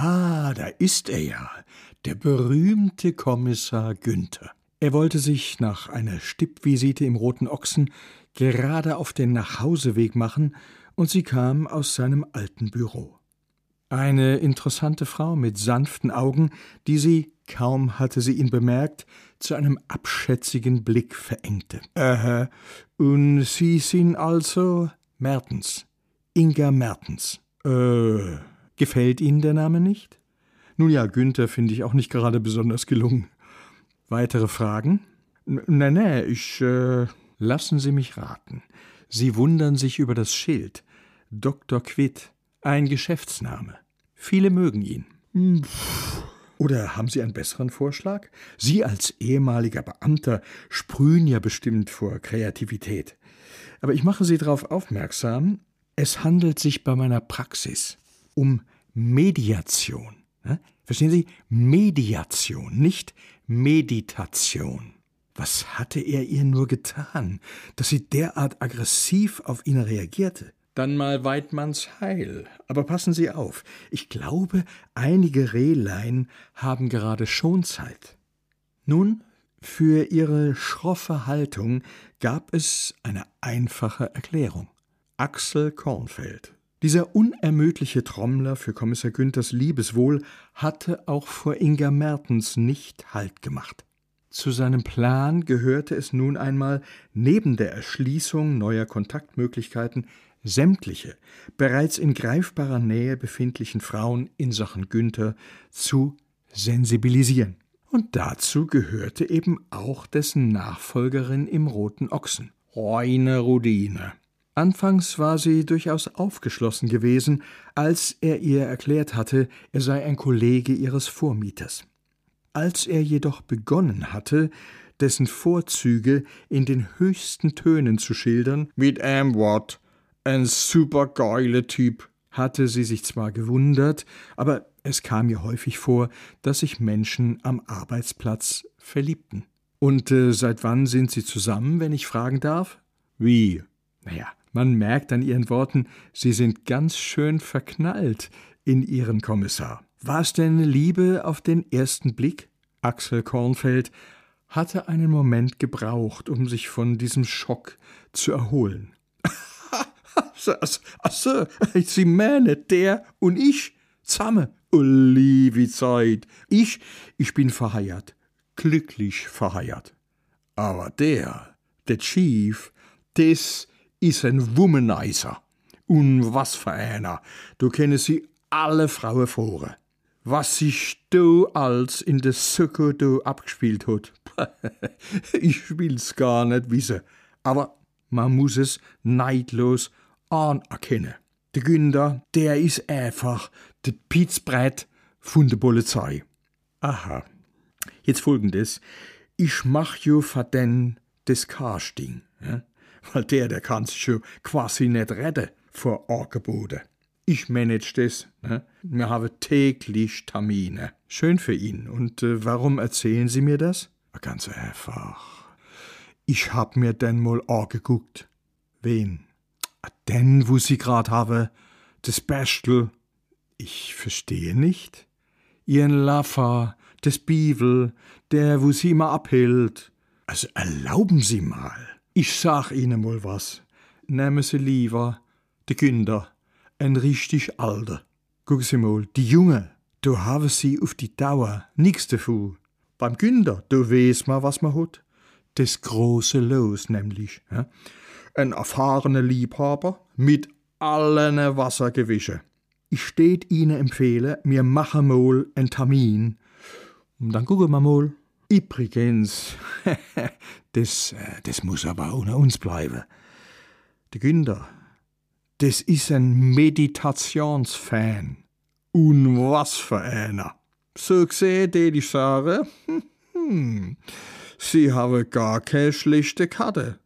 Ah, da ist er ja, der berühmte Kommissar Günther. Er wollte sich nach einer Stippvisite im Roten Ochsen gerade auf den Nachhauseweg machen, und sie kam aus seinem alten Büro. Eine interessante Frau mit sanften Augen, die sie, kaum hatte sie ihn bemerkt, zu einem abschätzigen Blick verengte. Aha, und Sie sind also Mertens, Inga Mertens. Äh, gefällt Ihnen der Name nicht? Nun ja, Günther finde ich auch nicht gerade besonders gelungen. Weitere Fragen? Nein, nein, ich. Äh, lassen Sie mich raten. Sie wundern sich über das Schild. Dr. Quitt, ein Geschäftsname. Viele mögen ihn. Hm, oder haben Sie einen besseren Vorschlag? Sie als ehemaliger Beamter sprühen ja bestimmt vor Kreativität. Aber ich mache Sie darauf aufmerksam, es handelt sich bei meiner Praxis um Mediation. Verstehen Sie? Mediation, nicht Meditation. Was hatte er ihr nur getan, dass sie derart aggressiv auf ihn reagierte? Dann mal Weidmanns Heil. Aber passen Sie auf, ich glaube, einige Rehlein haben gerade Schonzeit. Nun, für ihre schroffe Haltung gab es eine einfache Erklärung. Axel Kornfeld. Dieser unermüdliche Trommler für Kommissar Günthers Liebeswohl hatte auch vor Inga Mertens nicht Halt gemacht. Zu seinem Plan gehörte es nun einmal, neben der Erschließung neuer Kontaktmöglichkeiten sämtliche bereits in greifbarer Nähe befindlichen Frauen in Sachen Günther zu sensibilisieren. Und dazu gehörte eben auch dessen Nachfolgerin im Roten Ochsen, Reine Rudine. Anfangs war sie durchaus aufgeschlossen gewesen, als er ihr erklärt hatte, er sei ein Kollege ihres Vormieters. Als er jedoch begonnen hatte, dessen Vorzüge in den höchsten Tönen zu schildern, mit einem Wort, ein supergeiler Typ, hatte sie sich zwar gewundert, aber es kam ihr häufig vor, dass sich Menschen am Arbeitsplatz verliebten. Und äh, seit wann sind sie zusammen, wenn ich fragen darf? Wie? Naja, man merkt an ihren Worten, sie sind ganz schön verknallt in ihren Kommissar. War es denn Liebe auf den ersten Blick? Axel Kornfeld hatte einen Moment gebraucht, um sich von diesem Schock zu erholen. Ach so, Sie meinen, der und ich zusammen? Oh, liebe Zeit. Ich, ich bin verheiratet. Glücklich verheiratet. Aber der, der Chief, das ist ein Womanizer. Und was für einer. Du kennst sie alle Frauen vor. Was sich da als in der Söcke da abgespielt hat. ich will's gar nicht wissen. Aber man muss es neidlos anerkennen. Der Günther, der ist einfach der Pitzbrett von der Polizei. Aha. Jetzt folgendes. Ich mach jo für den das Casting. Ja? Weil der, der kann sich schon quasi nicht retten vor Angeboten. Ich manage das. Ne? Wir haben täglich Termine. Schön für ihn. Und äh, warum erzählen Sie mir das? Ganz einfach. Ich hab mir denn mal angeguckt. Wen? Den, wo Sie grad haben. Das Bestel. Ich verstehe nicht. Ihren Laffer, das Bibel, der, wo Sie immer abhält. Also erlauben Sie mal. Ich sag Ihnen mal was. Nehmen Sie lieber de Günder, ein richtig alter. Gucken Sie mal, die Junge, da haben Sie auf die Dauer nix davon. Beim Günder, da weiß man, was man hat. Das große Los nämlich. Ja? Ein erfahrener Liebhaber mit allen Wassergewische. Ich steht Ihnen empfehle, mir machen mal einen Termin. Und dann gucken wir mal, Übrigens, das, äh, das muss aber unter uns bleiben. Der Günther, das ist ein Meditationsfan. Und was für einer. So gesehen, die ich sagen, hm, hm, sie haben gar keine schlechte Karte.